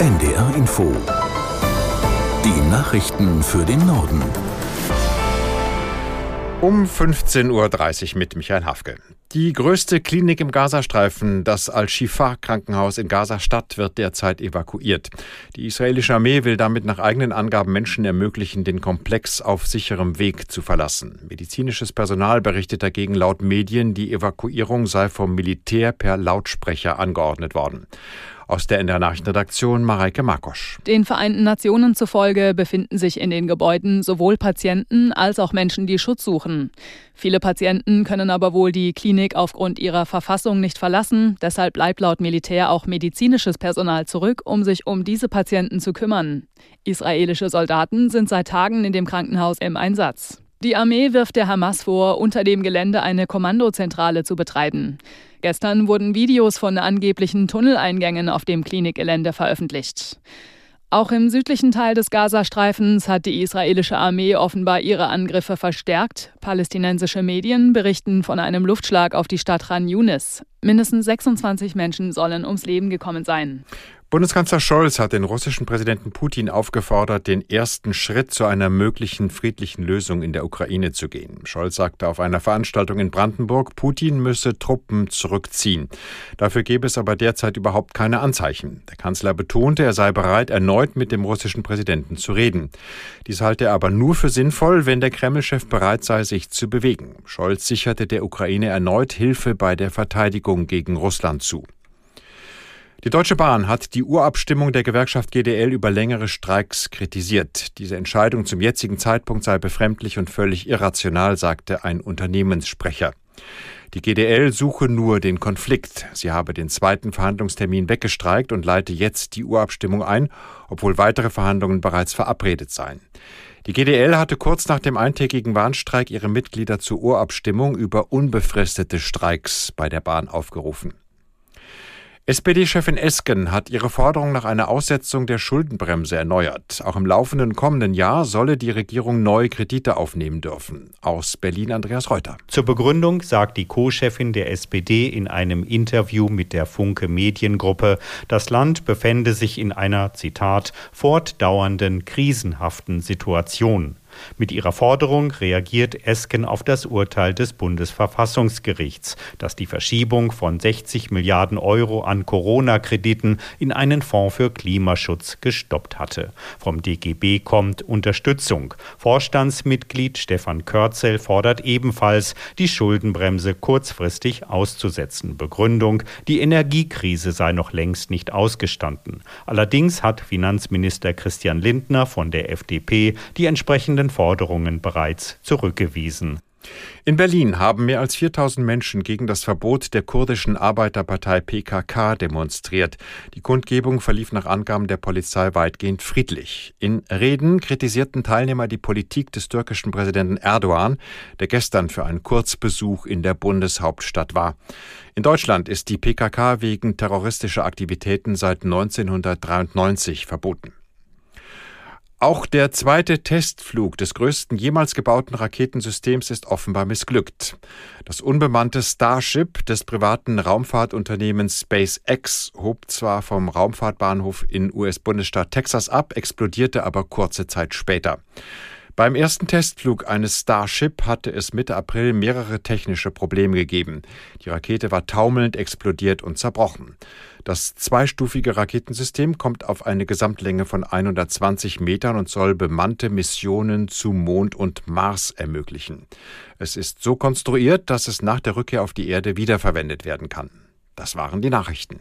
NDR Info. Die Nachrichten für den Norden. Um 15.30 Uhr mit Michael Hafke. Die größte Klinik im Gazastreifen, das Al-Shifa-Krankenhaus in Gaza-Stadt, wird derzeit evakuiert. Die israelische Armee will damit nach eigenen Angaben Menschen ermöglichen, den Komplex auf sicherem Weg zu verlassen. Medizinisches Personal berichtet dagegen laut Medien, die Evakuierung sei vom Militär per Lautsprecher angeordnet worden. Aus der NDR Nachrichtenredaktion Mareike Markosch. Den Vereinten Nationen zufolge befinden sich in den Gebäuden sowohl Patienten als auch Menschen, die Schutz suchen. Viele Patienten können aber wohl die Klinik aufgrund ihrer Verfassung nicht verlassen. Deshalb bleibt laut Militär auch medizinisches Personal zurück, um sich um diese Patienten zu kümmern. Israelische Soldaten sind seit Tagen in dem Krankenhaus im Einsatz. Die Armee wirft der Hamas vor, unter dem Gelände eine Kommandozentrale zu betreiben. Gestern wurden Videos von angeblichen Tunneleingängen auf dem Klinikgelände veröffentlicht. Auch im südlichen Teil des Gazastreifens hat die israelische Armee offenbar ihre Angriffe verstärkt. Palästinensische Medien berichten von einem Luftschlag auf die Stadt Khan Yunis. Mindestens 26 Menschen sollen ums Leben gekommen sein. Bundeskanzler Scholz hat den russischen Präsidenten Putin aufgefordert, den ersten Schritt zu einer möglichen friedlichen Lösung in der Ukraine zu gehen. Scholz sagte auf einer Veranstaltung in Brandenburg, Putin müsse Truppen zurückziehen. Dafür gäbe es aber derzeit überhaupt keine Anzeichen. Der Kanzler betonte, er sei bereit, erneut mit dem russischen Präsidenten zu reden. Dies halte er aber nur für sinnvoll, wenn der Kremlchef bereit sei, sich zu bewegen. Scholz sicherte der Ukraine erneut Hilfe bei der Verteidigung gegen Russland zu. Die Deutsche Bahn hat die Urabstimmung der Gewerkschaft GDL über längere Streiks kritisiert. Diese Entscheidung zum jetzigen Zeitpunkt sei befremdlich und völlig irrational, sagte ein Unternehmenssprecher. Die GDL suche nur den Konflikt. Sie habe den zweiten Verhandlungstermin weggestreikt und leite jetzt die Urabstimmung ein, obwohl weitere Verhandlungen bereits verabredet seien. Die GDL hatte kurz nach dem eintägigen Warnstreik ihre Mitglieder zur Urabstimmung über unbefristete Streiks bei der Bahn aufgerufen. SPD-Chefin Esken hat ihre Forderung nach einer Aussetzung der Schuldenbremse erneuert. Auch im laufenden kommenden Jahr solle die Regierung neue Kredite aufnehmen dürfen. Aus Berlin Andreas Reuter. Zur Begründung sagt die Co-Chefin der SPD in einem Interview mit der Funke Mediengruppe, das Land befände sich in einer, Zitat, fortdauernden krisenhaften Situation. Mit ihrer Forderung reagiert Esken auf das Urteil des Bundesverfassungsgerichts, das die Verschiebung von 60 Milliarden Euro an Corona-Krediten in einen Fonds für Klimaschutz gestoppt hatte. Vom DGB kommt Unterstützung. Vorstandsmitglied Stefan Körzel fordert ebenfalls, die Schuldenbremse kurzfristig auszusetzen. Begründung, die Energiekrise sei noch längst nicht ausgestanden. Allerdings hat Finanzminister Christian Lindner von der FDP die entsprechenden ihren Forderungen bereits zurückgewiesen. In Berlin haben mehr als 4000 Menschen gegen das Verbot der kurdischen Arbeiterpartei PKK demonstriert. Die Kundgebung verlief nach Angaben der Polizei weitgehend friedlich. In Reden kritisierten Teilnehmer die Politik des türkischen Präsidenten Erdogan, der gestern für einen Kurzbesuch in der Bundeshauptstadt war. In Deutschland ist die PKK wegen terroristischer Aktivitäten seit 1993 verboten. Auch der zweite Testflug des größten jemals gebauten Raketensystems ist offenbar missglückt. Das unbemannte Starship des privaten Raumfahrtunternehmens SpaceX hob zwar vom Raumfahrtbahnhof in US-Bundesstaat Texas ab, explodierte aber kurze Zeit später. Beim ersten Testflug eines Starship hatte es Mitte April mehrere technische Probleme gegeben. Die Rakete war taumelnd, explodiert und zerbrochen. Das zweistufige Raketensystem kommt auf eine Gesamtlänge von 120 Metern und soll bemannte Missionen zu Mond und Mars ermöglichen. Es ist so konstruiert, dass es nach der Rückkehr auf die Erde wiederverwendet werden kann. Das waren die Nachrichten.